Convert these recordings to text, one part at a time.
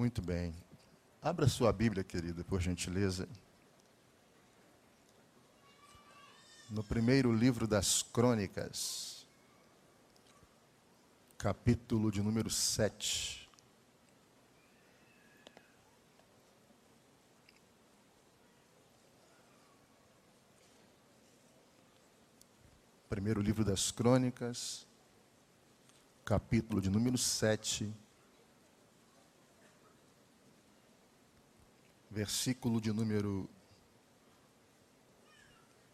Muito bem. Abra sua Bíblia, querida, por gentileza. No primeiro livro das Crônicas, capítulo de número 7. Primeiro livro das Crônicas, capítulo de número 7. Versículo de número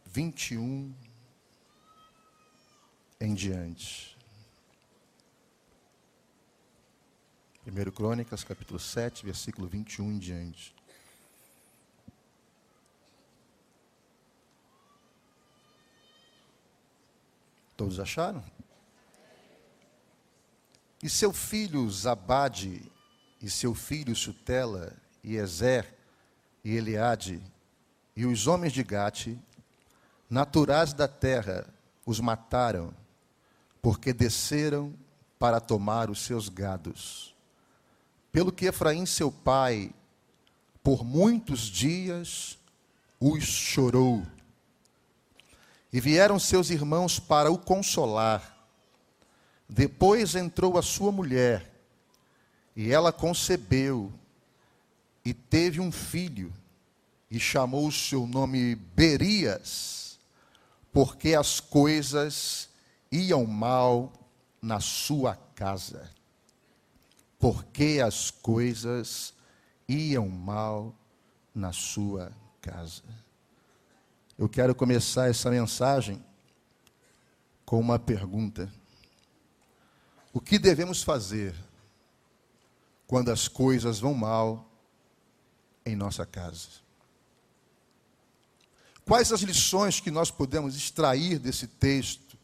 21 em diante. 1 Crônicas, capítulo 7, versículo 21 em diante. Todos acharam? E seu filho Zabade, e seu filho Sutela, e Ezer, e Eliade, e os homens de Gate, naturais da terra, os mataram, porque desceram para tomar os seus gados. Pelo que Efraim, seu pai, por muitos dias os chorou. E vieram seus irmãos para o consolar. Depois entrou a sua mulher, e ela concebeu e teve um filho, e chamou o seu nome Berias, porque as coisas iam mal na sua casa. Porque as coisas iam mal na sua casa. Eu quero começar essa mensagem com uma pergunta. O que devemos fazer quando as coisas vão mal em nossa casa. Quais as lições que nós podemos extrair desse texto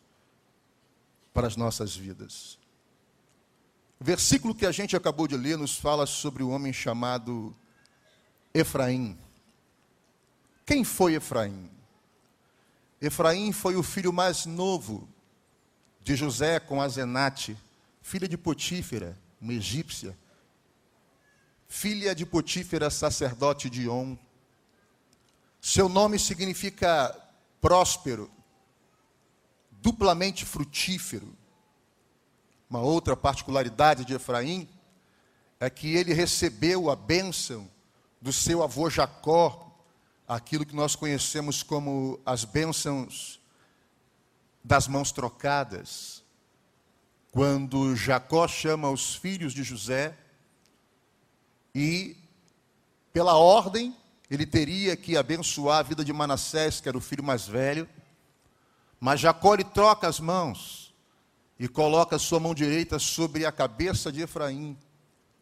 para as nossas vidas? O versículo que a gente acabou de ler nos fala sobre o homem chamado Efraim. Quem foi Efraim? Efraim foi o filho mais novo de José com Azenate, filha de Potífera, uma egípcia, filha de Potífera, sacerdote de On. Seu nome significa próspero, duplamente frutífero. Uma outra particularidade de Efraim é que ele recebeu a bênção do seu avô Jacó, aquilo que nós conhecemos como as bênçãos das mãos trocadas. Quando Jacó chama os filhos de José e, pela ordem, ele teria que abençoar a vida de Manassés, que era o filho mais velho. Mas Jacó lhe troca as mãos e coloca a sua mão direita sobre a cabeça de Efraim.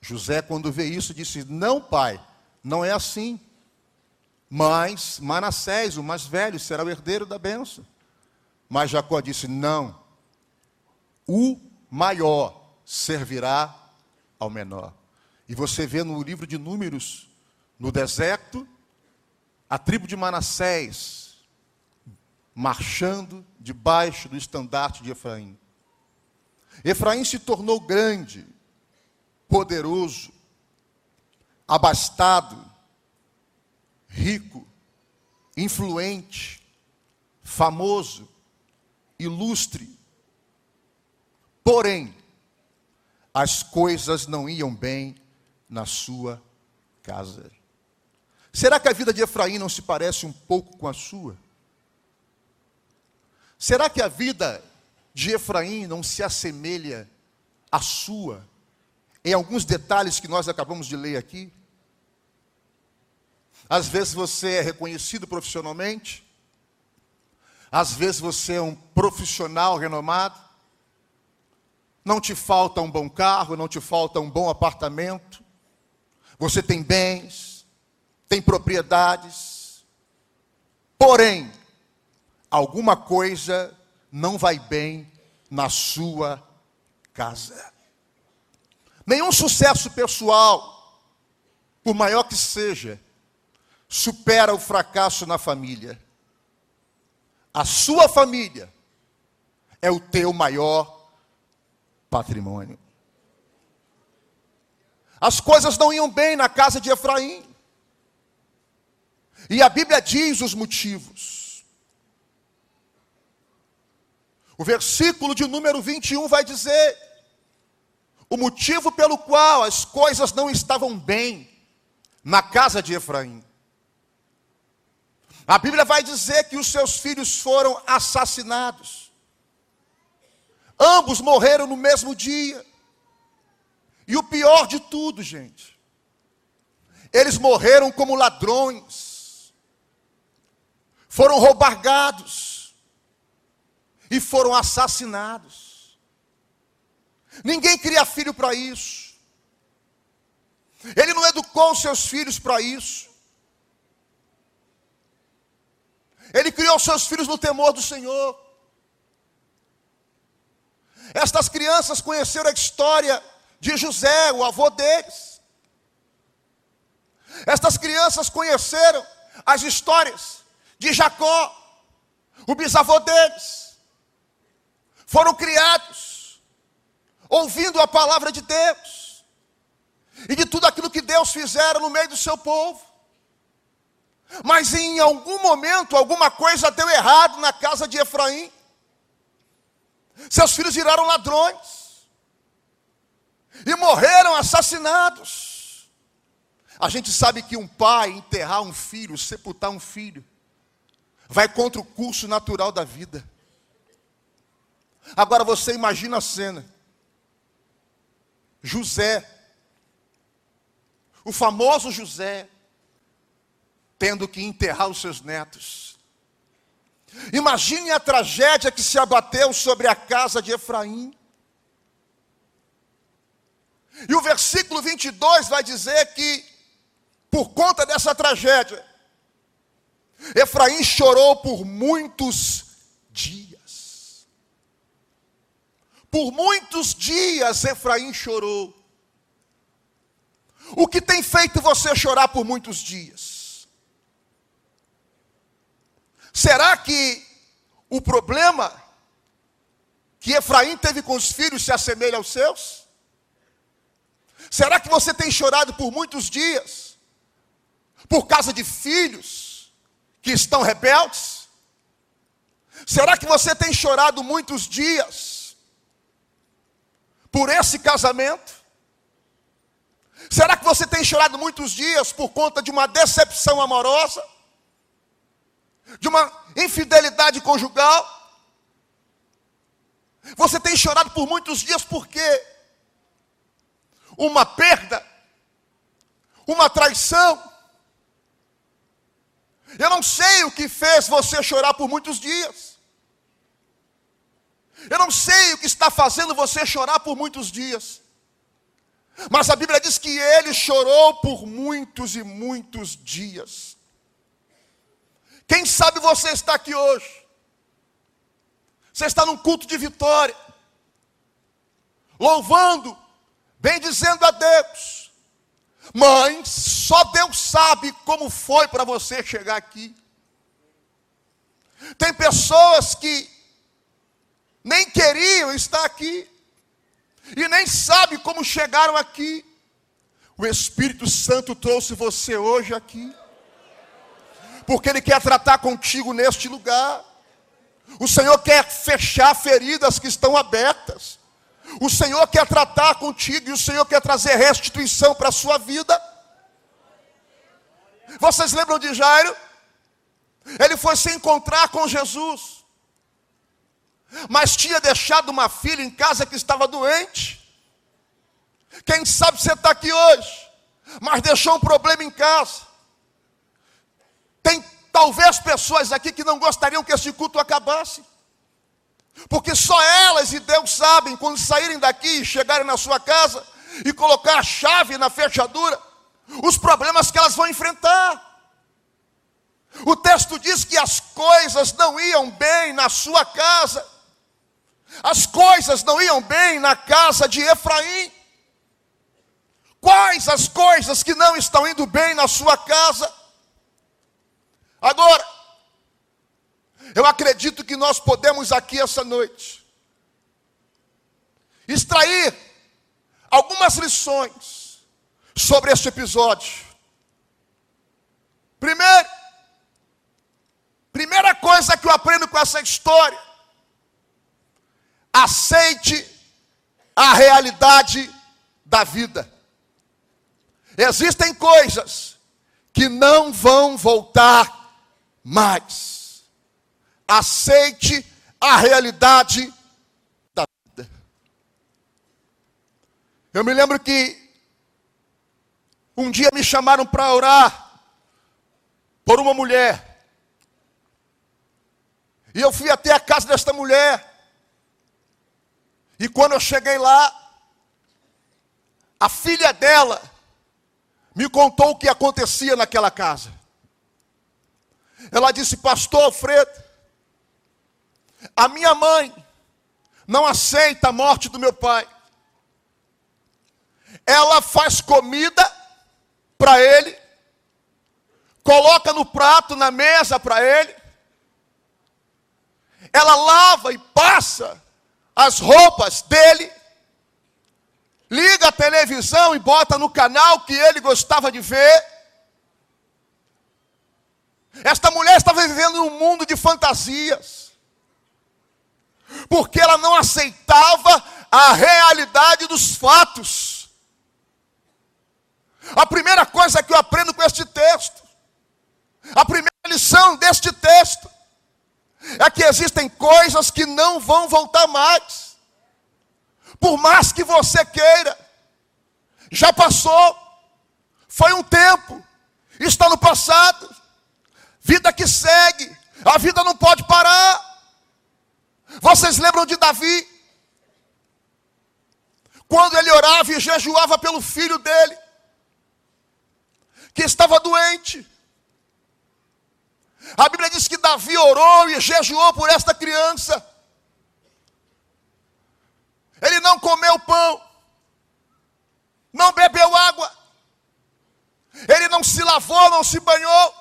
José, quando vê isso, disse: Não, pai, não é assim. Mas Manassés, o mais velho, será o herdeiro da bênção. Mas Jacó disse: Não, o maior servirá ao menor. E você vê no livro de Números, no deserto, a tribo de Manassés marchando debaixo do estandarte de Efraim. Efraim se tornou grande, poderoso, abastado, rico, influente, famoso, ilustre. Porém, as coisas não iam bem na sua casa. Será que a vida de Efraim não se parece um pouco com a sua? Será que a vida de Efraim não se assemelha à sua, em alguns detalhes que nós acabamos de ler aqui? Às vezes você é reconhecido profissionalmente, às vezes você é um profissional renomado, não te falta um bom carro, não te falta um bom apartamento, você tem bens, tem propriedades, porém, alguma coisa não vai bem na sua casa. Nenhum sucesso pessoal, por maior que seja, supera o fracasso na família. A sua família é o teu maior patrimônio. As coisas não iam bem na casa de Efraim. E a Bíblia diz os motivos. O versículo de número 21 vai dizer: o motivo pelo qual as coisas não estavam bem na casa de Efraim. A Bíblia vai dizer que os seus filhos foram assassinados. Ambos morreram no mesmo dia. E o pior de tudo, gente, eles morreram como ladrões, foram roubargados e foram assassinados. Ninguém cria filho para isso. Ele não educou seus filhos para isso. Ele criou seus filhos no temor do Senhor. Estas crianças conheceram a história de José, o avô deles. Estas crianças conheceram as histórias de Jacó, o bisavô deles. Foram criados ouvindo a palavra de Deus e de tudo aquilo que Deus fizera no meio do seu povo. Mas em algum momento, alguma coisa deu errado na casa de Efraim. Seus filhos viraram ladrões e morreram assassinados. A gente sabe que um pai enterrar um filho, sepultar um filho, vai contra o curso natural da vida. Agora você imagina a cena. José, o famoso José, tendo que enterrar os seus netos. Imagine a tragédia que se abateu sobre a casa de Efraim. E o versículo 22 vai dizer que, por conta dessa tragédia, Efraim chorou por muitos dias. Por muitos dias Efraim chorou. O que tem feito você chorar por muitos dias? Será que o problema que Efraim teve com os filhos se assemelha aos seus? Será que você tem chorado por muitos dias por causa de filhos que estão rebeldes? Será que você tem chorado muitos dias por esse casamento? Será que você tem chorado muitos dias por conta de uma decepção amorosa? de uma infidelidade conjugal. Você tem chorado por muitos dias porque uma perda, uma traição. Eu não sei o que fez você chorar por muitos dias. Eu não sei o que está fazendo você chorar por muitos dias. Mas a Bíblia diz que ele chorou por muitos e muitos dias. Quem sabe você está aqui hoje? Você está num culto de vitória, louvando, bendizendo a Deus. Mas só Deus sabe como foi para você chegar aqui. Tem pessoas que nem queriam estar aqui e nem sabem como chegaram aqui. O Espírito Santo trouxe você hoje aqui porque Ele quer tratar contigo neste lugar. O Senhor quer fechar feridas que estão abertas. O Senhor quer tratar contigo e o Senhor quer trazer restituição para a sua vida. Vocês lembram de Jairo? Ele foi se encontrar com Jesus, mas tinha deixado uma filha em casa que estava doente. Quem sabe você está aqui hoje, mas deixou um problema em casa. Tem talvez pessoas aqui que não gostariam que esse culto acabasse. Porque só elas e Deus sabem, quando saírem daqui e chegarem na sua casa e colocar a chave na fechadura, os problemas que elas vão enfrentar. O texto diz que as coisas não iam bem na sua casa, as coisas não iam bem na casa de Efraim. Quais as coisas que não estão indo bem na sua casa? Agora, eu acredito que nós podemos aqui essa noite extrair algumas lições sobre este episódio. Primeiro, primeira coisa que eu aprendo com essa história: aceite a realidade da vida. Existem coisas que não vão voltar mais. Aceite a realidade da vida. Eu me lembro que um dia me chamaram para orar por uma mulher. E eu fui até a casa desta mulher. E quando eu cheguei lá, a filha dela me contou o que acontecia naquela casa. Ela disse: Pastor Alfredo, a minha mãe não aceita a morte do meu pai. Ela faz comida para ele, coloca no prato, na mesa para ele, ela lava e passa as roupas dele, liga a televisão e bota no canal que ele gostava de ver. Esta mulher estava vivendo um mundo de fantasias, porque ela não aceitava a realidade dos fatos. A primeira coisa que eu aprendo com este texto, a primeira lição deste texto, é que existem coisas que não vão voltar mais. Por mais que você queira, já passou, foi um tempo, está no passado, vida que segue, a vida não pode parar. Vocês lembram de Davi? Quando ele orava e jejuava pelo filho dele, que estava doente. A Bíblia diz que Davi orou e jejuou por esta criança. Ele não comeu pão, não bebeu água, ele não se lavou, não se banhou.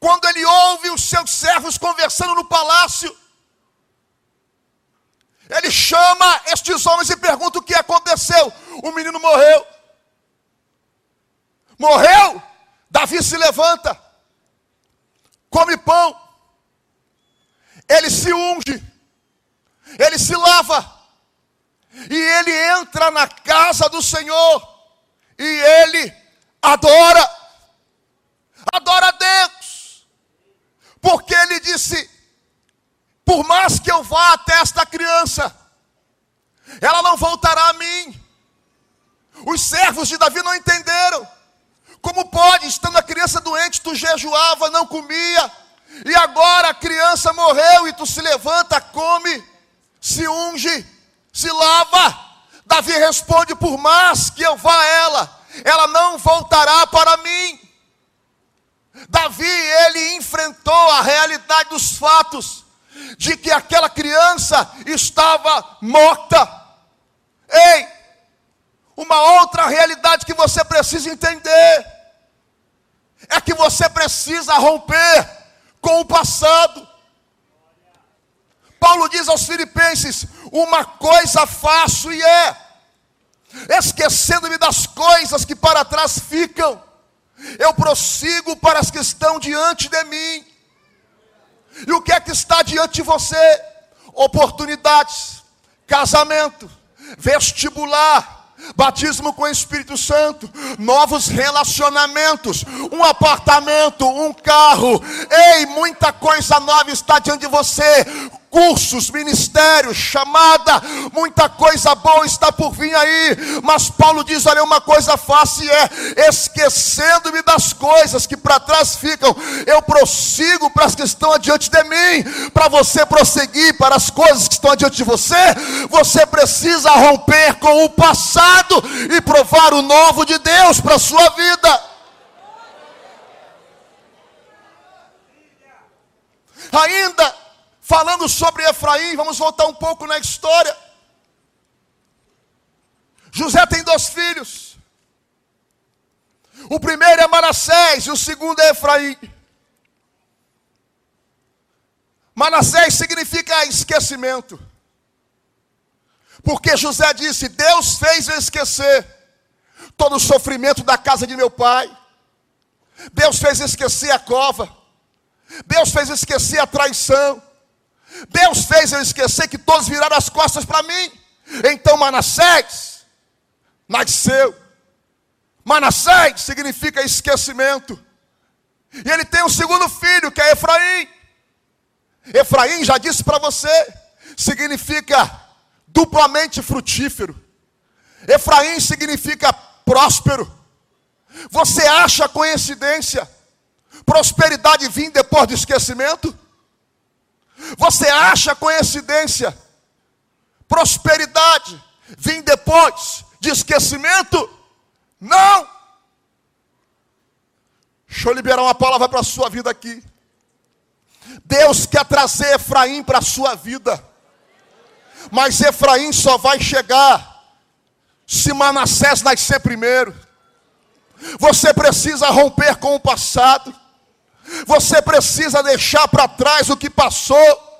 Quando ele ouve os seus servos conversando no palácio, ele chama estes homens e pergunta o que aconteceu. O menino morreu. Morreu? Davi se levanta come pão, ele se unge, ele se lava, e ele entra na casa do Senhor, e ele adora, adora Deus, porque ele disse: por mais que eu vá até esta criança, ela não voltará a mim. Os servos de Davi não entenderam. Como pode, estando a criança doente, tu jejuava, não comia, e agora a criança morreu e tu se levanta, come, se unge, se lava. Davi responde: Por mais que eu vá a ela, ela não voltará para mim. Davi, ele enfrentou a realidade dos fatos, de que aquela criança estava morta. Ei, uma outra realidade que você precisa entender é que você precisa romper com o passado. Paulo diz aos Filipenses: Uma coisa faço e é, esquecendo-me das coisas que para trás ficam, eu prossigo para as que estão diante de mim. E o que é que está diante de você? Oportunidades, casamento, vestibular, batismo com o Espírito Santo, novos relacionamentos, um apartamento, um carro, ei, muita coisa nova está diante de você cursos, ministérios, chamada, muita coisa boa está por vir aí, mas Paulo diz: olha, uma coisa fácil é esquecendo-me das coisas que para trás ficam, eu prossigo para as que estão adiante de mim, para você prosseguir para as coisas que estão adiante de você, você precisa romper com o passado e provar o novo de Deus para a sua vida. Ainda Falando sobre Efraim, vamos voltar um pouco na história. José tem dois filhos. O primeiro é Manassés e o segundo é Efraim. Manassés significa esquecimento. Porque José disse: Deus fez eu esquecer todo o sofrimento da casa de meu pai. Deus fez esquecer a cova. Deus fez esquecer a traição. Deus fez eu esquecer que todos viraram as costas para mim. Então Manassés nasceu. Manassés significa esquecimento. E ele tem um segundo filho, que é Efraim. Efraim, já disse para você, significa duplamente frutífero. Efraim significa próspero. Você acha coincidência prosperidade vir depois do esquecimento? Você acha coincidência prosperidade vir depois de esquecimento? Não! Deixa eu liberar uma palavra para a sua vida aqui. Deus quer trazer Efraim para a sua vida. Mas Efraim só vai chegar se Manassés nascer primeiro. Você precisa romper com o passado. Você precisa deixar para trás o que passou.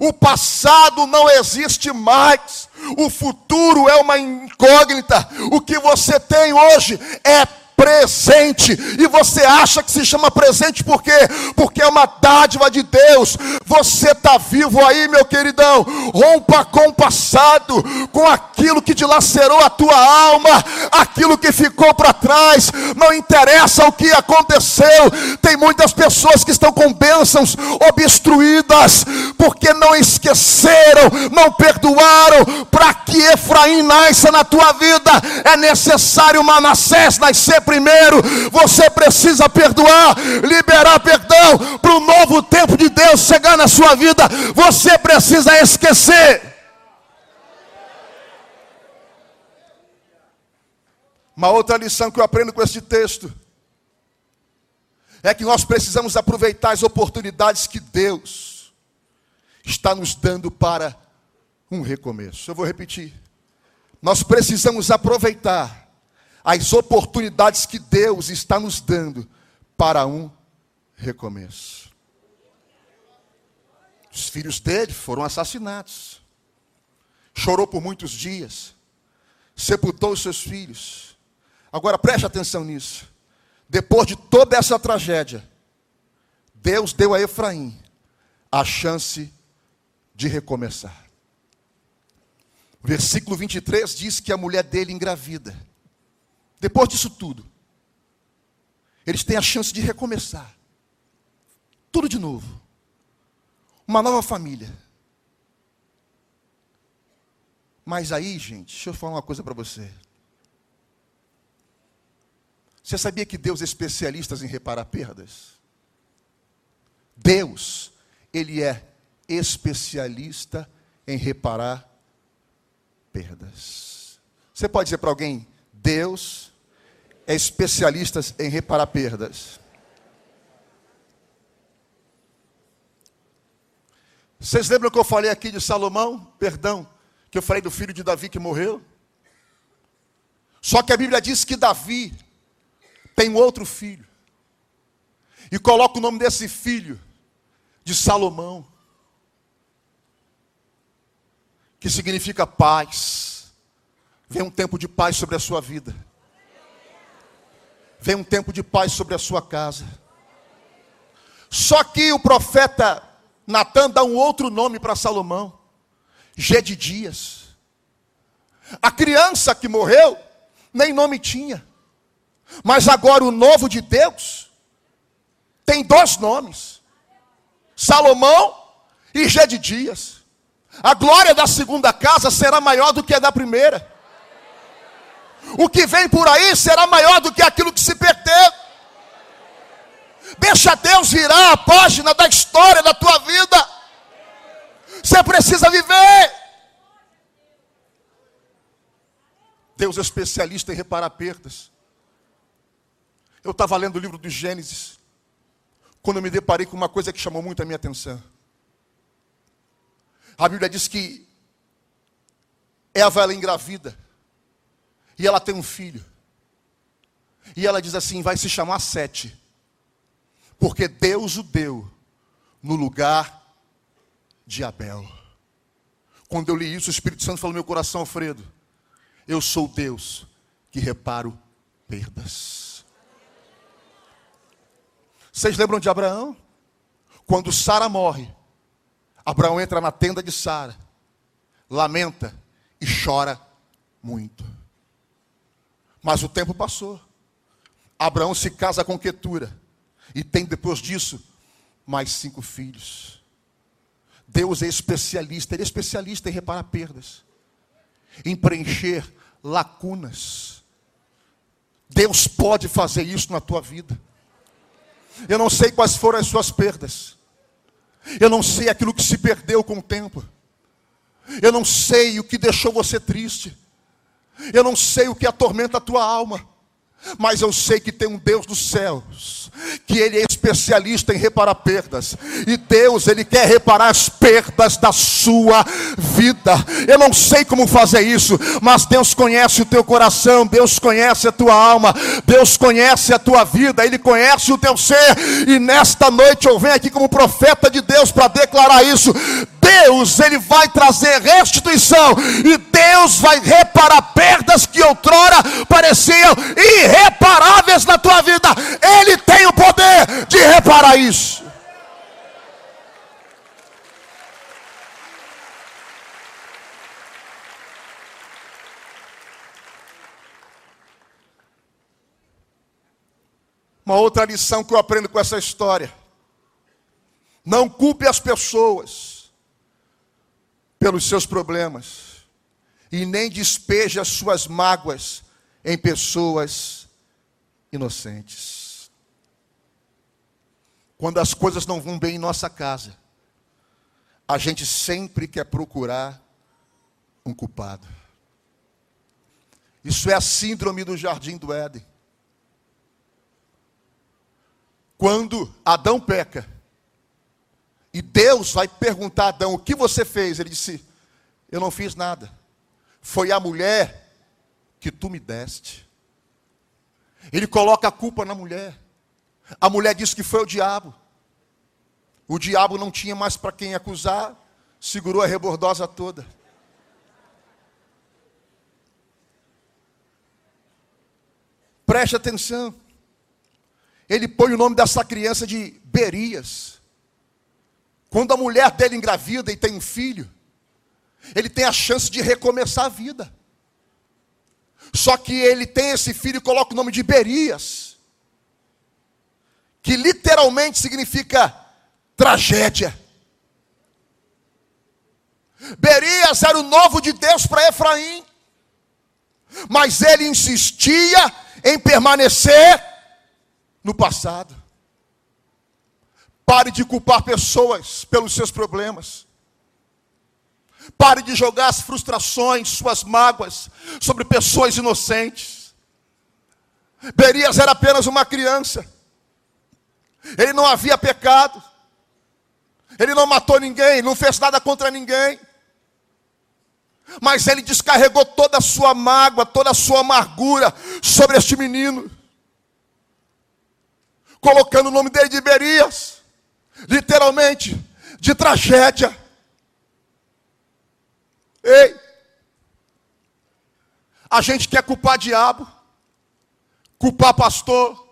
O passado não existe mais. O futuro é uma incógnita. O que você tem hoje é presente. E você acha que se chama presente por quê? Porque é uma dádiva de Deus. Você está vivo aí, meu queridão. Rompa com o passado, com aquilo que dilacerou a tua alma, aquilo que ficou para trás. Não interessa o que aconteceu. Tem muitas pessoas que estão com bênçãos obstruídas, porque não esqueceram, não perdoaram. Para que Efraim nasça na tua vida, é necessário Manassés nascer primeiro, você precisa perdoar, liberar perdão para o novo tempo de Deus chegar na sua vida. Você precisa esquecer. Uma outra lição que eu aprendo com este texto é que nós precisamos aproveitar as oportunidades que Deus está nos dando para um recomeço. Eu vou repetir. Nós precisamos aproveitar as oportunidades que Deus está nos dando para um recomeço. Os filhos dele foram assassinados. Chorou por muitos dias. Sepultou os seus filhos. Agora preste atenção nisso. Depois de toda essa tragédia, Deus deu a Efraim a chance de recomeçar. Versículo 23 diz que a mulher dele engravida. Depois disso tudo, eles têm a chance de recomeçar. Tudo de novo. Uma nova família. Mas aí, gente, deixa eu falar uma coisa para você. Você sabia que Deus é especialista em reparar perdas? Deus, Ele é especialista em reparar perdas. Você pode dizer para alguém: Deus é especialista em reparar perdas. Vocês lembram que eu falei aqui de Salomão? Perdão, que eu falei do filho de Davi que morreu? Só que a Bíblia diz que Davi tem outro filho. E coloca o nome desse filho de Salomão. Que significa paz. Vem um tempo de paz sobre a sua vida. Vem um tempo de paz sobre a sua casa. Só que o profeta Natan dá um outro nome para Salomão: Gedidias. A criança que morreu, nem nome tinha. Mas agora o novo de Deus tem dois nomes: Salomão e Gedidias. A glória da segunda casa será maior do que a da primeira o que vem por aí será maior do que aquilo que se perdeu. Deixa Deus virar a página da história da tua vida. Você precisa viver. Deus é especialista em reparar perdas. Eu estava lendo o livro do Gênesis, quando eu me deparei com uma coisa que chamou muito a minha atenção. A Bíblia diz que Eva ela engravida. E ela tem um filho. E ela diz assim: vai se chamar Sete. Porque Deus o deu no lugar de Abel. Quando eu li isso, o Espírito Santo falou no meu coração, Alfredo. Eu sou Deus que reparo perdas. Vocês lembram de Abraão? Quando Sara morre, Abraão entra na tenda de Sara, lamenta e chora muito. Mas o tempo passou. Abraão se casa com Quetura e tem depois disso mais cinco filhos. Deus é especialista, Ele é especialista em reparar perdas, em preencher lacunas. Deus pode fazer isso na tua vida. Eu não sei quais foram as suas perdas. Eu não sei aquilo que se perdeu com o tempo. Eu não sei o que deixou você triste. Eu não sei o que atormenta a tua alma. Mas eu sei que tem um Deus dos céus, que Ele é especialista em reparar perdas, e Deus, Ele quer reparar as perdas da sua vida. Eu não sei como fazer isso, mas Deus conhece o teu coração, Deus conhece a tua alma, Deus conhece a tua vida, Ele conhece o teu ser, e nesta noite eu venho aqui como profeta de Deus para declarar isso. Deus, Ele vai trazer restituição, e Deus vai reparar perdas que outrora pareciam irreparáveis na tua vida. Ele tem o poder de reparar isso. Uma outra lição que eu aprendo com essa história. Não culpe as pessoas pelos seus problemas e nem despeje as suas mágoas em pessoas inocentes. Quando as coisas não vão bem em nossa casa, a gente sempre quer procurar um culpado. Isso é a síndrome do jardim do Éden. Quando Adão peca, e Deus vai perguntar a Adão: O que você fez? Ele disse: Eu não fiz nada. Foi a mulher que tu me deste. Ele coloca a culpa na mulher. A mulher diz que foi o diabo. O diabo não tinha mais para quem acusar, segurou a rebordosa toda. Preste atenção ele põe o nome dessa criança de Berias. Quando a mulher dele engravida e tem um filho, ele tem a chance de recomeçar a vida. Só que ele tem esse filho e coloca o nome de Berias, que literalmente significa tragédia. Berias era o novo de Deus para Efraim, mas ele insistia em permanecer no passado. Pare de culpar pessoas pelos seus problemas. Pare de jogar as frustrações, suas mágoas sobre pessoas inocentes. Berias era apenas uma criança. Ele não havia pecado. Ele não matou ninguém, não fez nada contra ninguém. Mas ele descarregou toda a sua mágoa, toda a sua amargura sobre este menino colocando o nome dele de Berias, literalmente, de tragédia. Ei, a gente quer culpar diabo, culpar pastor,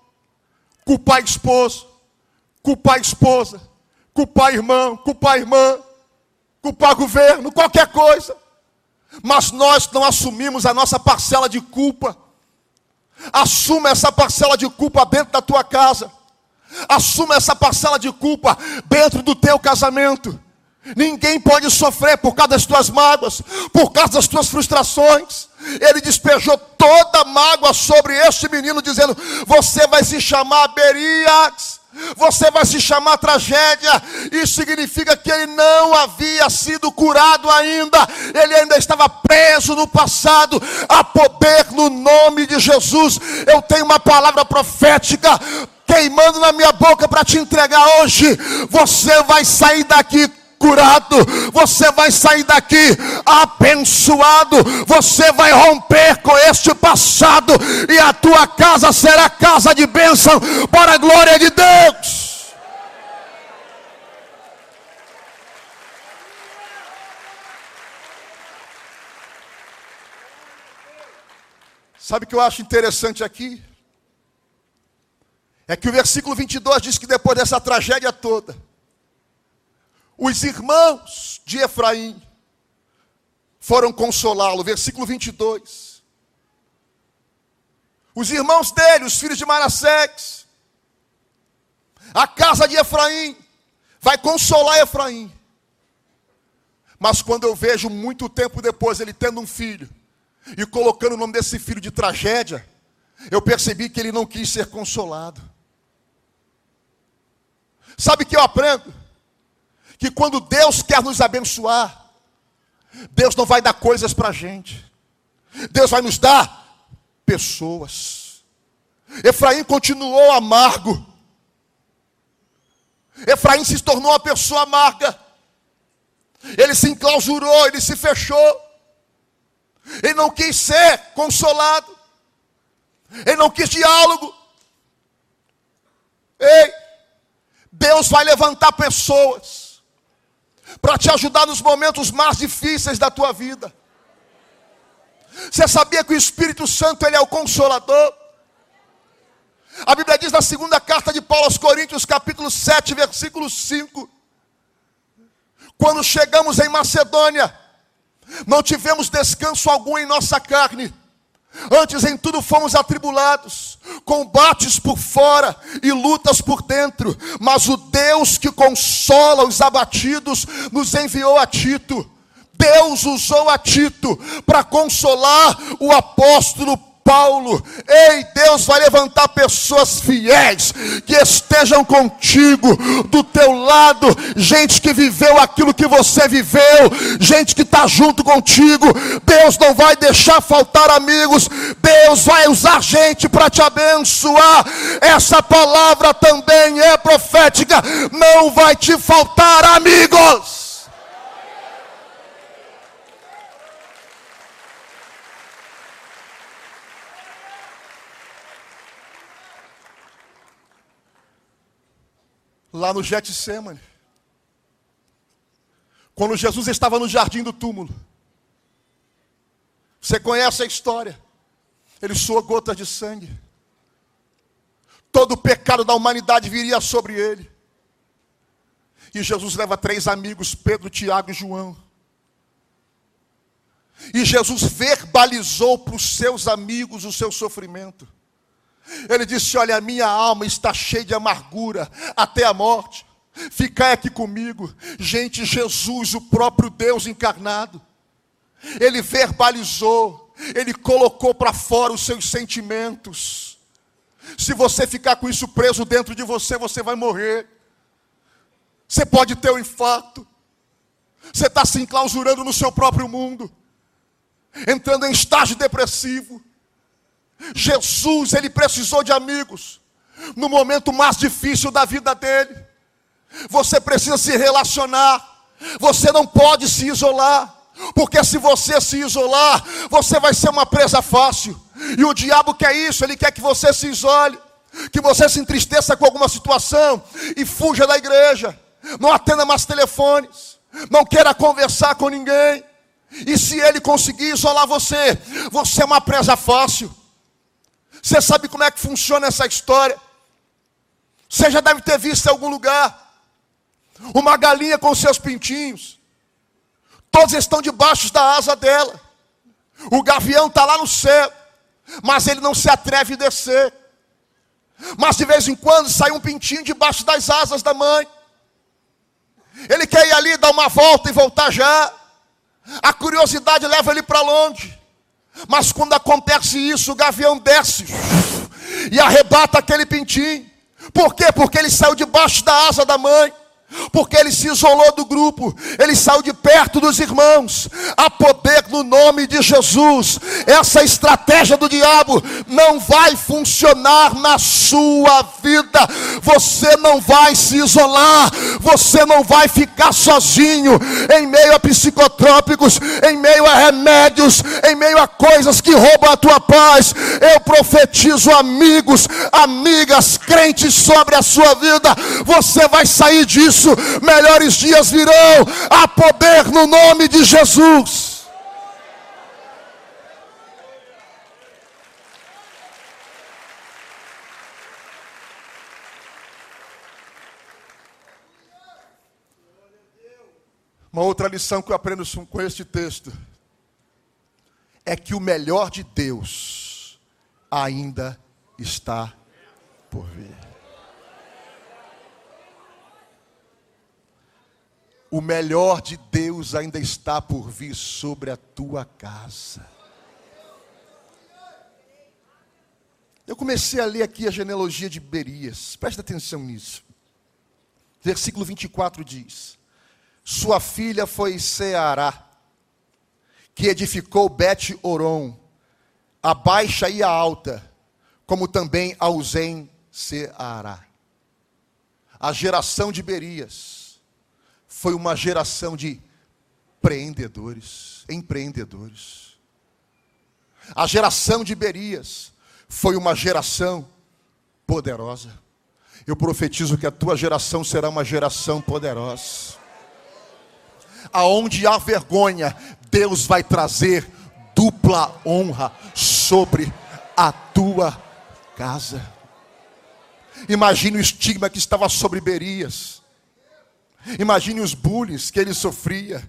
culpar esposo, culpar esposa, culpar irmão, culpar irmã, culpar governo, qualquer coisa. Mas nós não assumimos a nossa parcela de culpa. Assuma essa parcela de culpa dentro da tua casa. Assuma essa parcela de culpa dentro do teu casamento. Ninguém pode sofrer por causa das tuas mágoas, por causa das tuas frustrações. Ele despejou toda a mágoa sobre este menino, dizendo: Você vai se chamar Berias, você vai se chamar tragédia. Isso significa que ele não havia sido curado ainda, ele ainda estava preso no passado. A poder no nome de Jesus. Eu tenho uma palavra profética queimando na minha boca para te entregar hoje. Você vai sair daqui curado, você vai sair daqui abençoado, você vai romper com este passado e a tua casa será casa de bênção para a glória de Deus. Sabe o que eu acho interessante aqui? É que o versículo 22 diz que depois dessa tragédia toda, os irmãos de Efraim foram consolá-lo. Versículo 22. Os irmãos dele, os filhos de Manassés, a casa de Efraim, vai consolar Efraim. Mas quando eu vejo muito tempo depois ele tendo um filho e colocando o nome desse filho de tragédia, eu percebi que ele não quis ser consolado. Sabe o que eu aprendo? Que quando Deus quer nos abençoar, Deus não vai dar coisas para a gente, Deus vai nos dar pessoas. Efraim continuou amargo, Efraim se tornou uma pessoa amarga. Ele se enclausurou, ele se fechou. Ele não quis ser consolado. Ele não quis diálogo. Ei, Deus vai levantar pessoas para te ajudar nos momentos mais difíceis da tua vida. Você sabia que o Espírito Santo ele é o consolador? A Bíblia diz na segunda carta de Paulo aos Coríntios, capítulo 7, versículo 5. Quando chegamos em Macedônia, não tivemos descanso algum em nossa carne. Antes em tudo fomos atribulados, combates por fora e lutas por dentro, mas o Deus que consola os abatidos nos enviou a Tito. Deus usou a Tito para consolar o apóstolo Paulo. Ei, Deus vai levantar pessoas fiéis que estejam contigo, do teu lado, gente que viveu aquilo que você viveu, gente que está junto contigo. Deus não vai deixar faltar amigos, Deus vai usar gente para te abençoar. Essa palavra também é profética, não vai te faltar amigos. Lá no Getsemane. Quando Jesus estava no jardim do túmulo. Você conhece a história? Ele suou gotas de sangue. Todo o pecado da humanidade viria sobre ele. E Jesus leva três amigos, Pedro, Tiago e João. E Jesus verbalizou para os seus amigos o seu sofrimento. Ele disse: Olha, a minha alma está cheia de amargura até a morte. Ficai aqui comigo. Gente, Jesus, o próprio Deus encarnado, ele verbalizou, ele colocou para fora os seus sentimentos. Se você ficar com isso preso dentro de você, você vai morrer. Você pode ter um infarto. Você está se enclausurando no seu próprio mundo, entrando em estágio depressivo. Jesus, ele precisou de amigos no momento mais difícil da vida dele. Você precisa se relacionar. Você não pode se isolar. Porque se você se isolar, você vai ser uma presa fácil. E o diabo quer isso, ele quer que você se isole, que você se entristeça com alguma situação e fuja da igreja. Não atenda mais telefones, não queira conversar com ninguém. E se ele conseguir isolar você, você é uma presa fácil. Você sabe como é que funciona essa história? Você já deve ter visto em algum lugar uma galinha com seus pintinhos. Todos estão debaixo da asa dela. O gavião está lá no céu, mas ele não se atreve a descer. Mas de vez em quando sai um pintinho debaixo das asas da mãe. Ele quer ir ali, dar uma volta e voltar já. A curiosidade leva ele para longe. Mas quando acontece isso, o gavião desce e arrebata aquele pintinho. Por quê? Porque ele saiu debaixo da asa da mãe porque ele se isolou do grupo, ele saiu de perto dos irmãos. Há poder no nome de Jesus. Essa estratégia do diabo não vai funcionar na sua vida. Você não vai se isolar, você não vai ficar sozinho em meio a psicotrópicos, em meio a remédios, em meio a coisas que roubam a tua paz. Eu profetizo amigos, amigas, crentes sobre a sua vida. Você vai sair disso isso, melhores dias virão. Há poder no nome de Jesus. Uma outra lição que eu aprendo com este texto é que o melhor de Deus ainda está por vir. O melhor de Deus ainda está por vir sobre a tua casa. Eu comecei a ler aqui a genealogia de Berias, presta atenção nisso. Versículo 24 diz: Sua filha foi Seará, que edificou Bet Oron, a baixa e a alta, como também Auzém Seará. A geração de Berias foi uma geração de empreendedores, empreendedores. A geração de Berias foi uma geração poderosa. Eu profetizo que a tua geração será uma geração poderosa. Aonde há vergonha, Deus vai trazer dupla honra sobre a tua casa. Imagine o estigma que estava sobre Berias. Imagine os bullies que ele sofria.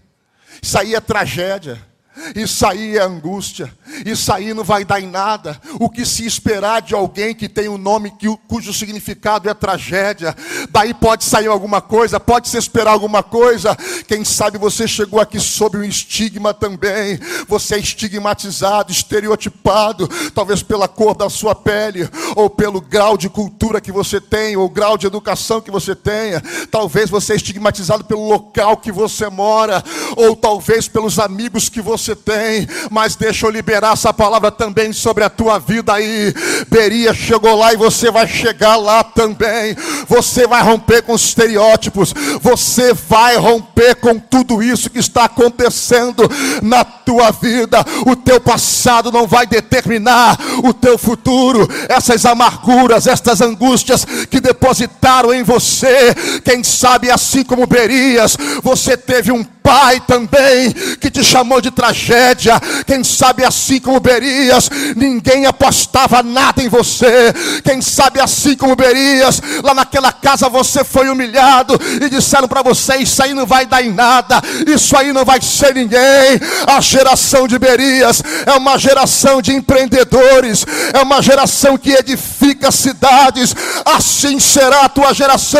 Isso aí é tragédia. Isso aí é angústia. Isso aí não vai dar em nada. O que se esperar de alguém que tem um nome que, cujo significado é tragédia, daí pode sair alguma coisa, pode se esperar alguma coisa. Quem sabe você chegou aqui sob um estigma também. Você é estigmatizado, estereotipado, talvez pela cor da sua pele, ou pelo grau de cultura que você tem, ou grau de educação que você tenha. Talvez você é estigmatizado pelo local que você mora, ou talvez pelos amigos que você tem. Mas deixa eu liberar essa palavra também sobre a tua vida aí. Beria chegou lá e você vai chegar lá também. Você vai romper com os estereótipos. Você vai romper com tudo isso que está acontecendo na tua vida. O teu passado não vai determinar o teu futuro. Essas amarguras, estas angústias que depositaram em você. Quem sabe assim como Berias, você teve um pai também que te chamou de tragédia. Quem sabe assim como Berias, ninguém apostava nada em você. Quem sabe assim como Berias, lá naquela casa você foi humilhado e disseram para você: Isso aí não vai dar em nada, isso aí não vai ser ninguém. A geração de Berias é uma geração de empreendedores, é uma geração que edifica cidades. Assim será a tua geração,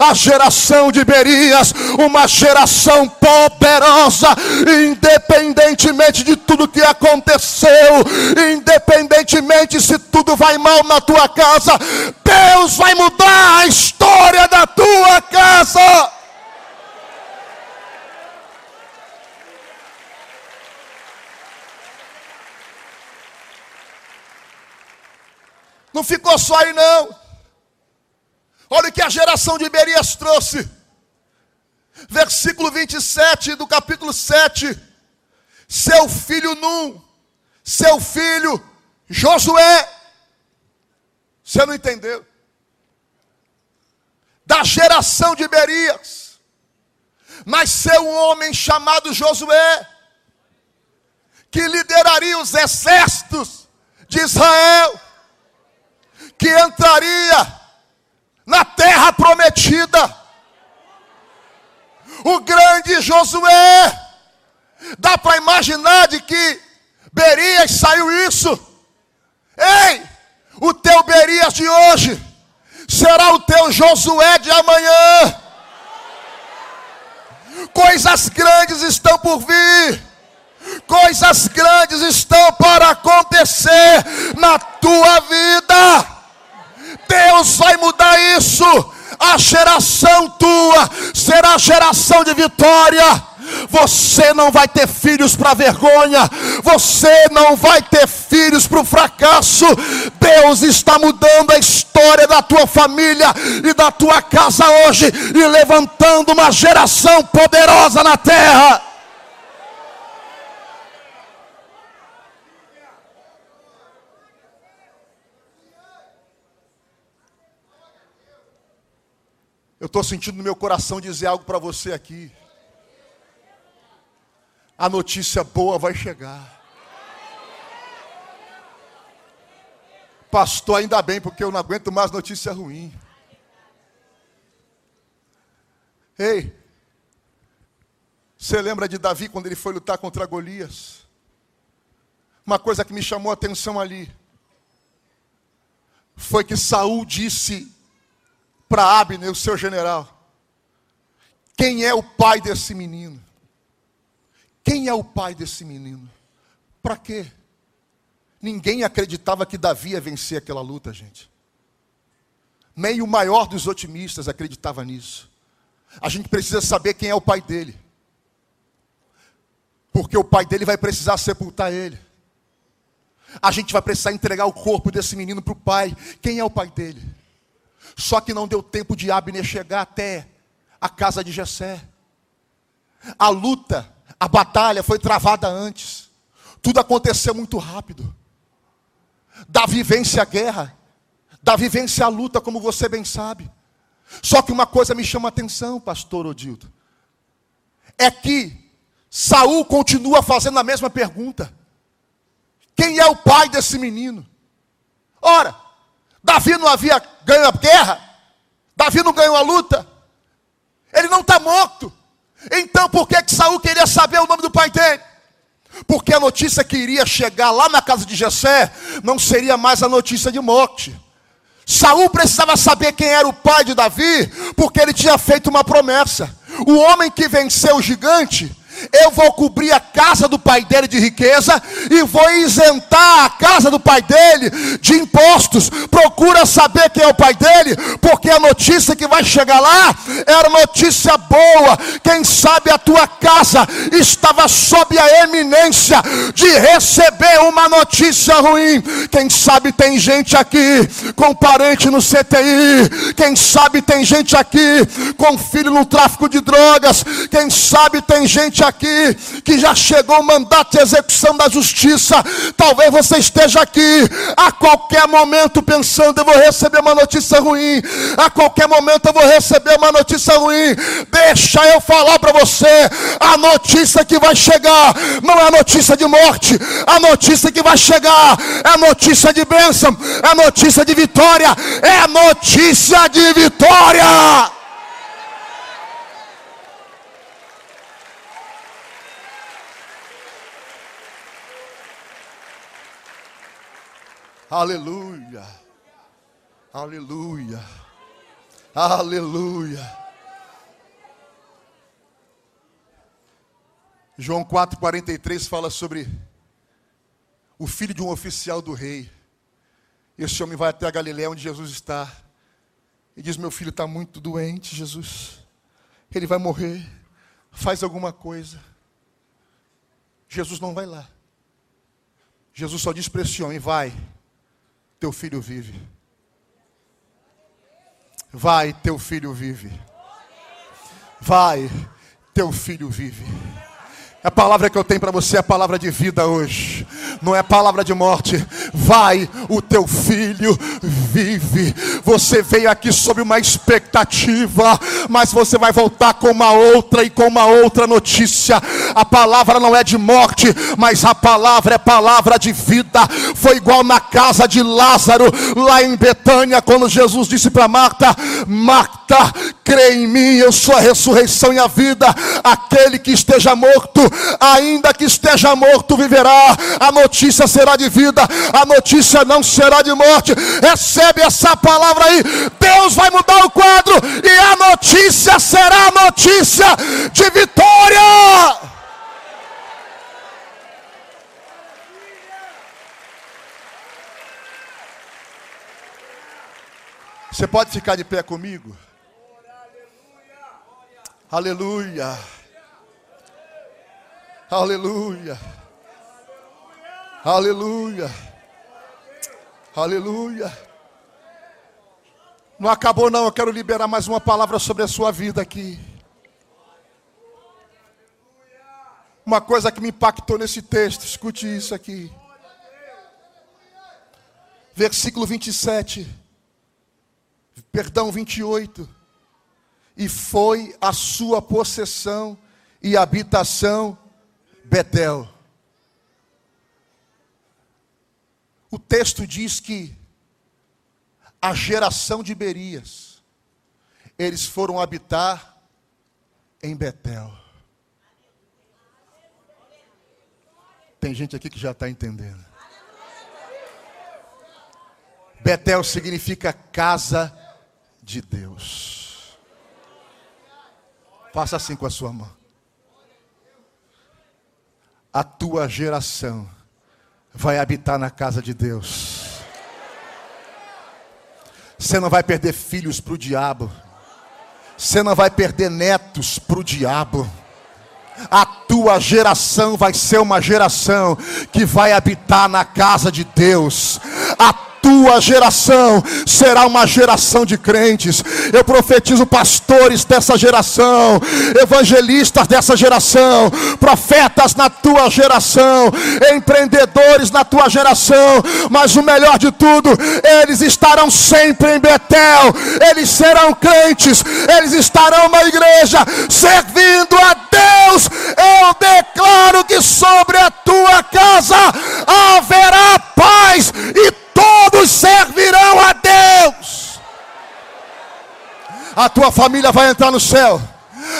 a geração de Berias, uma geração poderosa, independentemente de tudo que aconteceu, independentemente se tudo vai mal na tua casa, Deus vai mudar a história da tua casa. Não ficou só aí não. Olha o que a geração de Berias trouxe versículo 27 do capítulo 7. Seu filho Num, seu filho Josué. Você não entendeu? Da geração de Berias, nasceu um homem chamado Josué, que lideraria os exércitos de Israel, que entraria na terra prometida o grande Josué. Dá para imaginar de que Berias saiu isso? Ei, o teu Berias de hoje será o teu Josué de amanhã. Coisas grandes estão por vir. Coisas grandes estão para acontecer na tua vida. Deus vai mudar isso a geração tua será geração de vitória. Você não vai ter filhos para vergonha, você não vai ter filhos para o fracasso. Deus está mudando a história da tua família e da tua casa hoje e levantando uma geração poderosa na terra. Eu estou sentindo no meu coração dizer algo para você aqui. A notícia boa vai chegar. Pastor, ainda bem, porque eu não aguento mais notícia ruim. Ei, Você lembra de Davi quando ele foi lutar contra Golias? Uma coisa que me chamou a atenção ali foi que Saul disse para Abner, o seu general: Quem é o pai desse menino? Quem é o pai desse menino? Para quê? Ninguém acreditava que Davi ia vencer aquela luta, gente. Nem o maior dos otimistas acreditava nisso. A gente precisa saber quem é o pai dele. Porque o pai dele vai precisar sepultar ele. A gente vai precisar entregar o corpo desse menino para o pai. Quem é o pai dele? Só que não deu tempo de Abner chegar até a casa de Jessé. A luta, a batalha foi travada antes. Tudo aconteceu muito rápido. Davi vence a guerra. Davi vence a luta, como você bem sabe. Só que uma coisa me chama a atenção, pastor Odildo. É que Saul continua fazendo a mesma pergunta. Quem é o pai desse menino? Ora, Davi não havia ganho a guerra? Davi não ganhou a luta? Ele não está morto. Então por que, que Saul queria saber o nome do pai dele? Porque a notícia que iria chegar lá na casa de Jessé não seria mais a notícia de morte. Saul precisava saber quem era o pai de Davi, porque ele tinha feito uma promessa. O homem que venceu o gigante eu vou cobrir a casa do pai dele de riqueza e vou isentar a casa do pai dele de impostos. Procura saber quem é o pai dele, porque a notícia que vai chegar lá era notícia boa. Quem sabe a tua casa estava sob a eminência de receber uma notícia ruim. Quem sabe tem gente aqui com parente no CTI. Quem sabe tem gente aqui com filho no tráfico de drogas. Quem sabe tem gente aqui que já chegou o mandato de execução da justiça. Talvez você esteja aqui a qualquer momento pensando: eu vou receber uma notícia ruim. A qualquer momento eu vou receber uma notícia ruim. Deixa eu falar para você: a notícia que vai chegar não é notícia de morte, a notícia que vai chegar é notícia de bênção, é notícia de vitória, é notícia de vitória. Aleluia. Aleluia. Aleluia. João 4,43 fala sobre o filho de um oficial do rei. Esse homem vai até a Galiléia onde Jesus está. E diz: Meu filho está muito doente, Jesus. Ele vai morrer. Faz alguma coisa. Jesus não vai lá. Jesus só diz para esse homem: Vai teu filho vive. Vai, teu filho vive. Vai, teu filho vive. A palavra que eu tenho para você é a palavra de vida hoje, não é palavra de morte. Vai, o teu filho vive. Você veio aqui sob uma expectativa, mas você vai voltar com uma outra e com uma outra notícia. A palavra não é de morte, mas a palavra é palavra de vida. Foi igual na casa de Lázaro, lá em Betânia, quando Jesus disse para Marta: Marta, crê em mim, eu sou a ressurreição e a vida. Aquele que esteja morto ainda que esteja morto, viverá. A notícia será de vida, a notícia não será de morte. Recebe essa palavra aí. Deus vai mudar o quadro e a notícia será notícia de vitória. Você pode ficar de pé comigo? Aleluia. Aleluia. Aleluia. Aleluia. Não acabou não, eu quero liberar mais uma palavra sobre a sua vida aqui. Uma coisa que me impactou nesse texto, escute isso aqui. Versículo 27. Perdão, 28. E foi a sua possessão e habitação Betel. O texto diz que a geração de Berias, eles foram habitar em Betel. Tem gente aqui que já está entendendo. Betel significa casa de Deus. Faça assim com a sua mão. A tua geração vai habitar na casa de Deus. Você não vai perder filhos para o diabo. Você não vai perder netos para o diabo. A tua geração vai ser uma geração que vai habitar na casa de Deus. A tua geração será uma geração de crentes. Eu profetizo pastores dessa geração, evangelistas dessa geração, profetas na tua geração, empreendedores na tua geração. Mas o melhor de tudo, eles estarão sempre em Betel, eles serão crentes, eles estarão na igreja, servindo a Deus. Eu declaro que sobre a tua casa haverá paz e todos servirão a Deus. A tua família vai entrar no céu.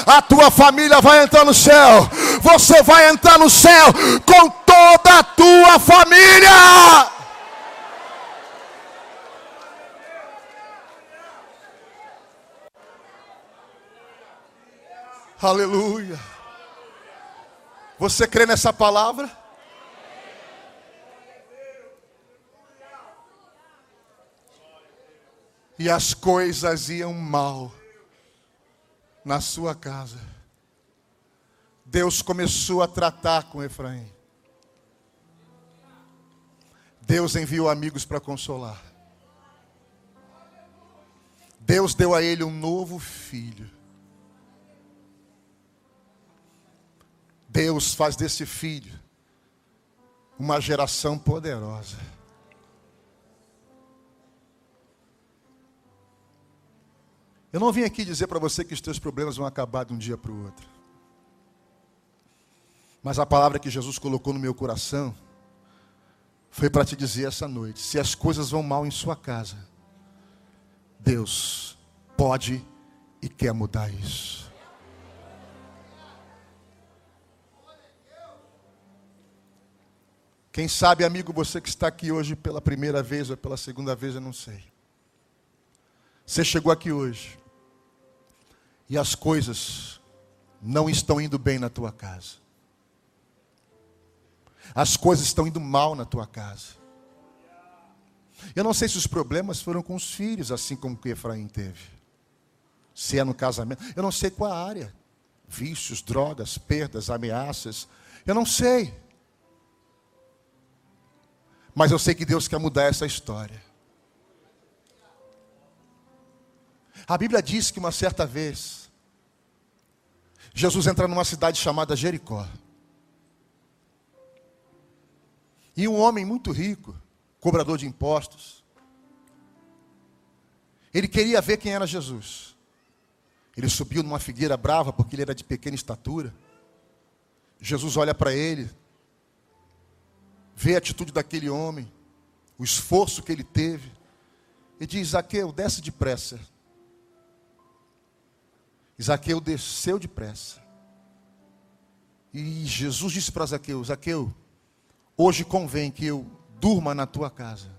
A tua família vai entrar no céu. Você vai entrar no céu com toda a tua família. Aleluia. Você crê nessa palavra? E as coisas iam mal na sua casa. Deus começou a tratar com Efraim. Deus enviou amigos para consolar. Deus deu a ele um novo filho. Deus faz desse filho uma geração poderosa. Eu não vim aqui dizer para você que os teus problemas vão acabar de um dia para o outro. Mas a palavra que Jesus colocou no meu coração foi para te dizer essa noite: se as coisas vão mal em sua casa, Deus pode e quer mudar isso. Quem sabe, amigo, você que está aqui hoje pela primeira vez ou pela segunda vez, eu não sei. Você chegou aqui hoje e as coisas não estão indo bem na tua casa. As coisas estão indo mal na tua casa. Eu não sei se os problemas foram com os filhos, assim como que Efraim teve. Se é no casamento. Eu não sei qual a área. Vícios, drogas, perdas, ameaças. Eu não sei. Mas eu sei que Deus quer mudar essa história. A Bíblia diz que uma certa vez, Jesus entra numa cidade chamada Jericó. E um homem muito rico, cobrador de impostos, ele queria ver quem era Jesus. Ele subiu numa figueira brava, porque ele era de pequena estatura. Jesus olha para ele, vê a atitude daquele homem, o esforço que ele teve, e diz: Zaqueu, desce depressa. Zaqueu desceu depressa. E Jesus disse para Zaqueu: Zaqueu, hoje convém que eu durma na tua casa,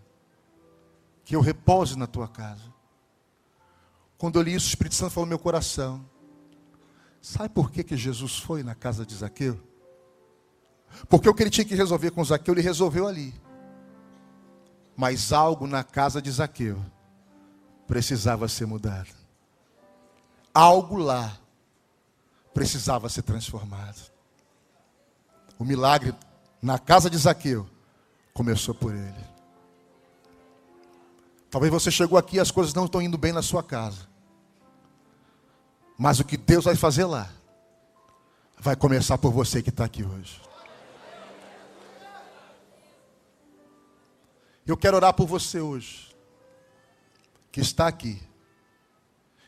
que eu repose na tua casa. Quando eu li isso, o Espírito Santo falou no meu coração: Sabe por que, que Jesus foi na casa de Zaqueu? Porque o que ele tinha que resolver com Zaqueu, ele resolveu ali. Mas algo na casa de Zaqueu precisava ser mudado algo lá precisava ser transformado. O milagre na casa de Zaqueu começou por ele. Talvez você chegou aqui e as coisas não estão indo bem na sua casa. Mas o que Deus vai fazer lá vai começar por você que está aqui hoje. Eu quero orar por você hoje, que está aqui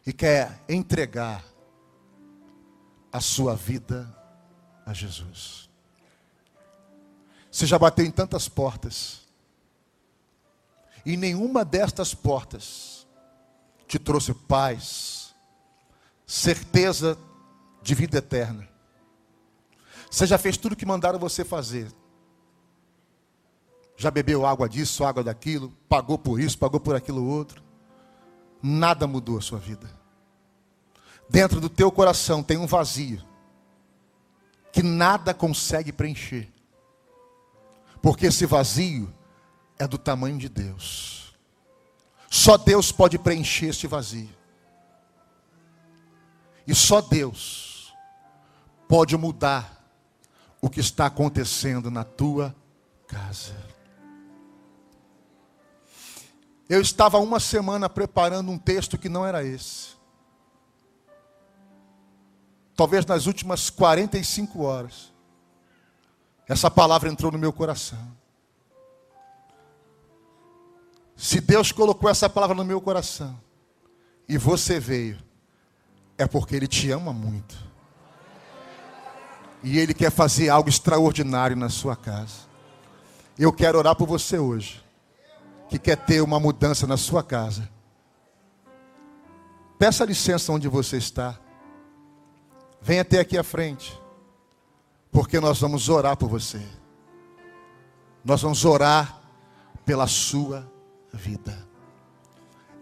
e quer entregar a sua vida a Jesus. Você já bateu em tantas portas, e nenhuma destas portas te trouxe paz, certeza de vida eterna. Você já fez tudo o que mandaram você fazer, já bebeu água disso, água daquilo, pagou por isso, pagou por aquilo outro. Nada mudou a sua vida. Dentro do teu coração tem um vazio que nada consegue preencher. Porque esse vazio é do tamanho de Deus. Só Deus pode preencher este vazio. E só Deus pode mudar o que está acontecendo na tua casa. Eu estava uma semana preparando um texto que não era esse. Talvez nas últimas 45 horas, essa palavra entrou no meu coração. Se Deus colocou essa palavra no meu coração e você veio, é porque Ele te ama muito. E Ele quer fazer algo extraordinário na sua casa. Eu quero orar por você hoje que quer ter uma mudança na sua casa, peça licença onde você está. Venha até aqui à frente, porque nós vamos orar por você. Nós vamos orar pela sua vida.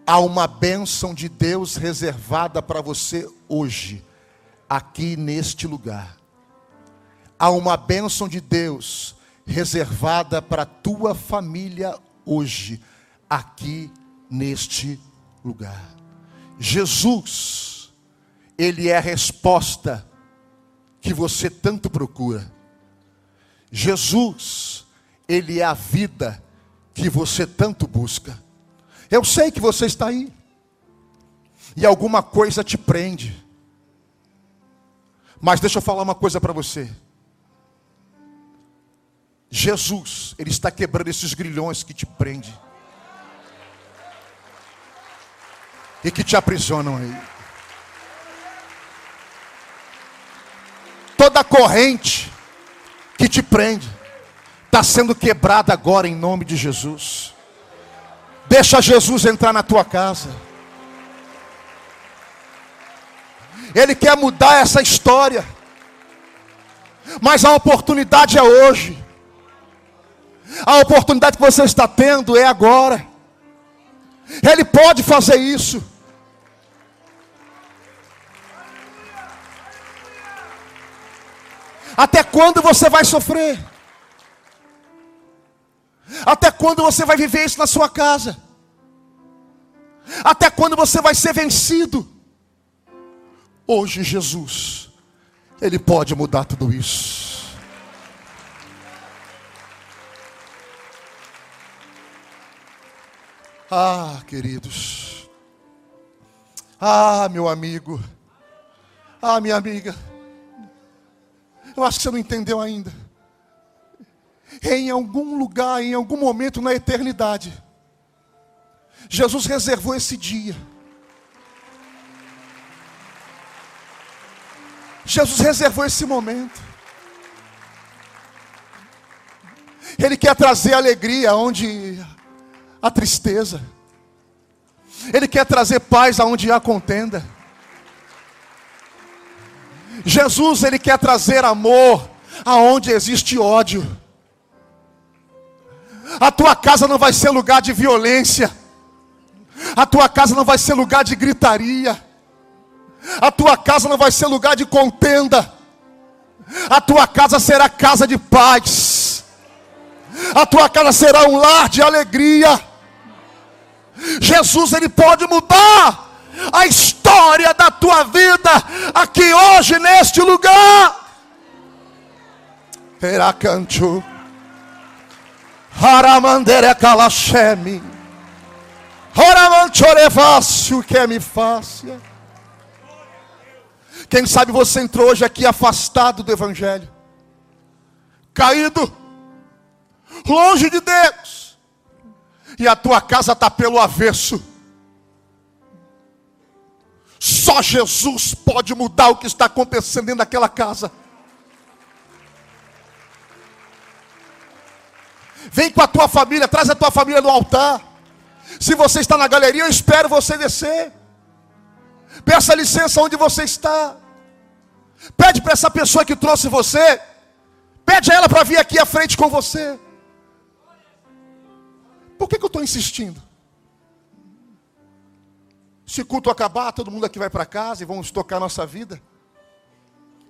Há uma bênção de Deus reservada para você hoje, aqui neste lugar. Há uma bênção de Deus reservada para a tua família hoje, aqui neste lugar. Jesus, Ele é a resposta que você tanto procura. Jesus, Ele é a vida que você tanto busca. Eu sei que você está aí, e alguma coisa te prende. Mas deixa eu falar uma coisa para você. Jesus, Ele está quebrando esses grilhões que te prendem e que te aprisionam aí. Toda corrente que te prende está sendo quebrada agora em nome de Jesus. Deixa Jesus entrar na tua casa. Ele quer mudar essa história. Mas a oportunidade é hoje. A oportunidade que você está tendo é agora. Ele pode fazer isso. Até quando você vai sofrer? Até quando você vai viver isso na sua casa? Até quando você vai ser vencido? Hoje, Jesus, Ele pode mudar tudo isso. Ah, queridos. Ah, meu amigo. Ah, minha amiga. Eu acho que você não entendeu ainda. Em algum lugar, em algum momento na eternidade, Jesus reservou esse dia. Jesus reservou esse momento. Ele quer trazer alegria onde a tristeza. Ele quer trazer paz aonde há contenda. Jesus, ele quer trazer amor aonde existe ódio. A tua casa não vai ser lugar de violência. A tua casa não vai ser lugar de gritaria. A tua casa não vai ser lugar de contenda. A tua casa será casa de paz. A tua casa será um lar de alegria. Jesus ele pode mudar a história da tua vida aqui hoje neste lugar. Peracantu. Haramandere kalashemi. Horamanchorevácio que me fácia. Quem sabe você entrou hoje aqui afastado do Evangelho, caído, longe de Deus e a tua casa está pelo avesso. Só Jesus pode mudar o que está acontecendo dentro daquela casa. Vem com a tua família, traz a tua família no altar. Se você está na galeria, eu espero você descer. Peça licença onde você está. Pede para essa pessoa que trouxe você. Pede a ela para vir aqui à frente com você. Por que, que eu estou insistindo? Se culto acabar, todo mundo aqui vai para casa e vamos tocar a nossa vida.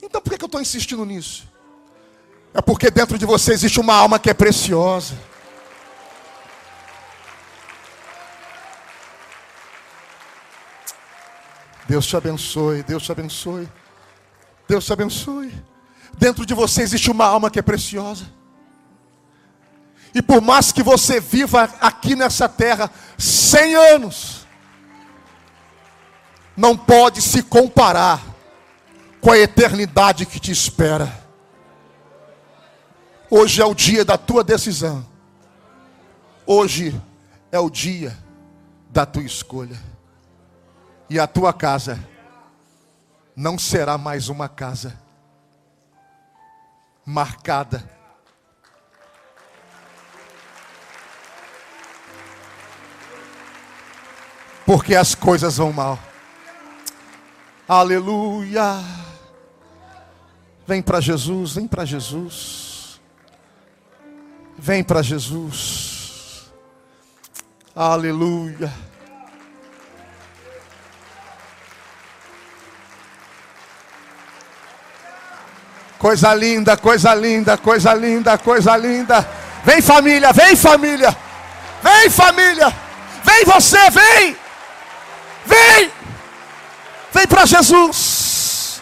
Então por que, que eu estou insistindo nisso? É porque dentro de você existe uma alma que é preciosa. Deus te abençoe, Deus te abençoe. Deus te abençoe. Dentro de você existe uma alma que é preciosa. E por mais que você viva aqui nessa terra cem anos, não pode se comparar com a eternidade que te espera. Hoje é o dia da tua decisão. Hoje é o dia da tua escolha e a tua casa não será mais uma casa marcada porque as coisas vão mal. Aleluia. Vem para Jesus, vem para Jesus. Vem para Jesus. Aleluia. Coisa linda, coisa linda, coisa linda, coisa linda. Vem família, vem família. Vem família. Vem você, vem. Vem. Vem para Jesus.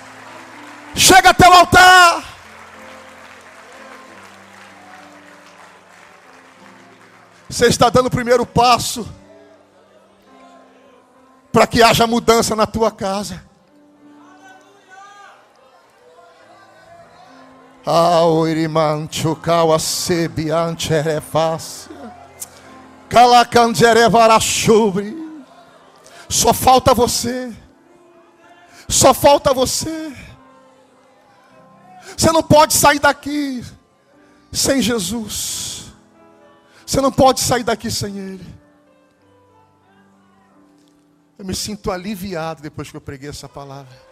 Chega até o altar. Você está dando o primeiro passo para que haja mudança na tua casa. Calacanderevarachubri. Só falta você. Só falta você. Você não pode sair daqui sem Jesus. Você não pode sair daqui sem Ele. Eu me sinto aliviado depois que eu preguei essa palavra.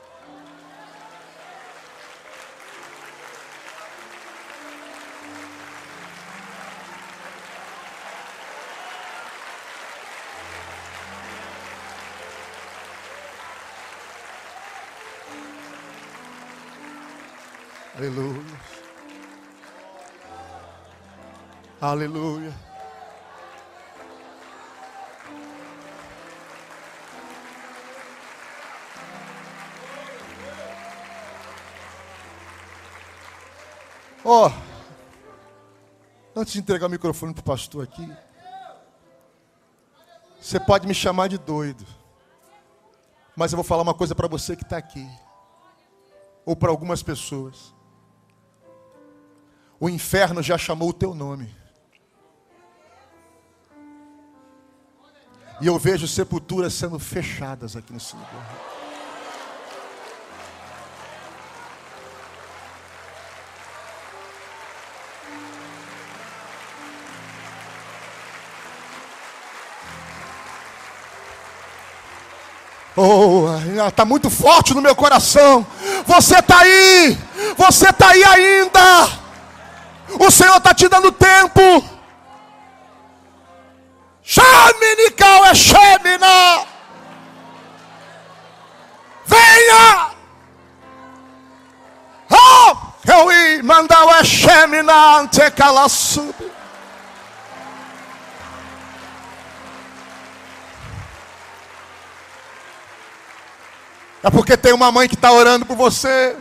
Aleluia. Aleluia. Ó, oh, antes de entregar o microfone para o pastor aqui, você pode me chamar de doido, mas eu vou falar uma coisa para você que está aqui, ou para algumas pessoas. O inferno já chamou o teu nome. E eu vejo sepulturas sendo fechadas aqui nesse lugar. Oh, está muito forte no meu coração. Você está aí, você está aí ainda. O Senhor está te dando tempo. Shaminikal é Shemina. Venha. Oh, eu ia mandar o Shemina ante sub. É porque tem uma mãe que está orando por você.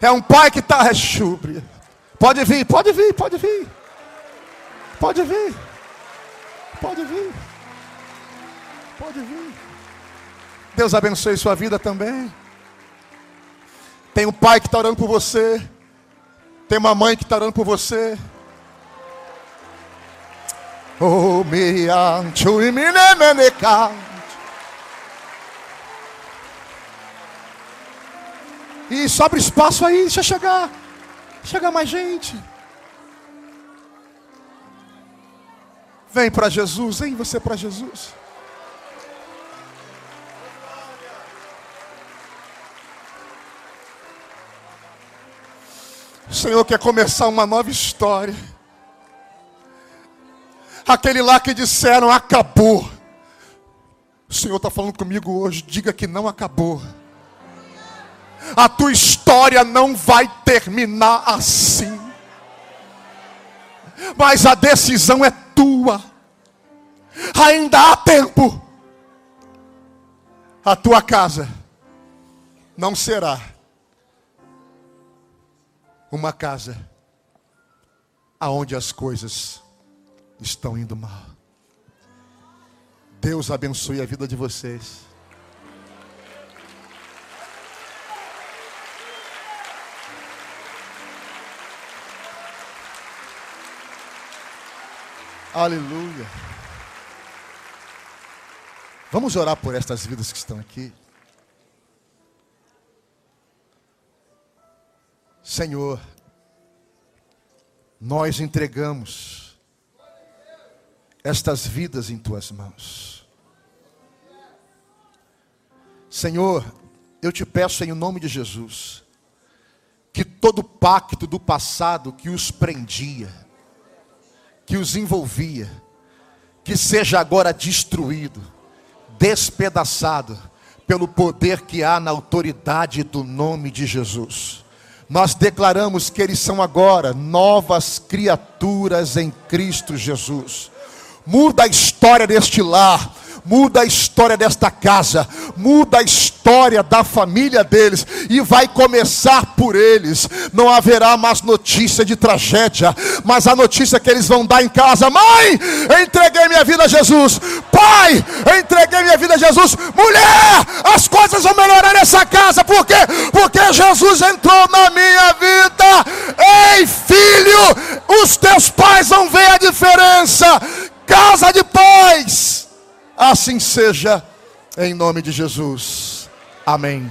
É um pai que está rechúbria. Pode vir, pode vir, pode vir. Pode vir. Pode vir. Pode vir. Deus abençoe sua vida também. Tem um pai que está orando por você. Tem uma mãe que está orando por você. Oh, me ancho e me E sobra espaço aí, deixa chegar. Chega mais gente. Vem para Jesus, vem você para Jesus. O Senhor quer começar uma nova história. Aquele lá que disseram acabou. O Senhor está falando comigo hoje, diga que não acabou. A tua história não vai terminar assim. Mas a decisão é tua. Ainda há tempo. A tua casa não será uma casa aonde as coisas estão indo mal. Deus abençoe a vida de vocês. Aleluia. Vamos orar por estas vidas que estão aqui. Senhor, nós entregamos estas vidas em tuas mãos. Senhor, eu te peço em nome de Jesus, que todo pacto do passado que os prendia, que os envolvia, que seja agora destruído, despedaçado, pelo poder que há na autoridade do nome de Jesus nós declaramos que eles são agora novas criaturas em Cristo Jesus. Muda a história deste lar, muda a história desta casa, muda a história da família deles, e vai começar por eles. Não haverá mais notícia de tragédia, mas a notícia que eles vão dar em casa: Mãe, entreguei minha vida a Jesus. Pai, entreguei minha vida a Jesus. Mulher, as coisas vão melhorar nessa casa, por quê? Porque Jesus entrou na minha vida. Ei, filho, os teus pais vão ver a diferença. Casa de paz Assim seja, em nome de Jesus. Amém.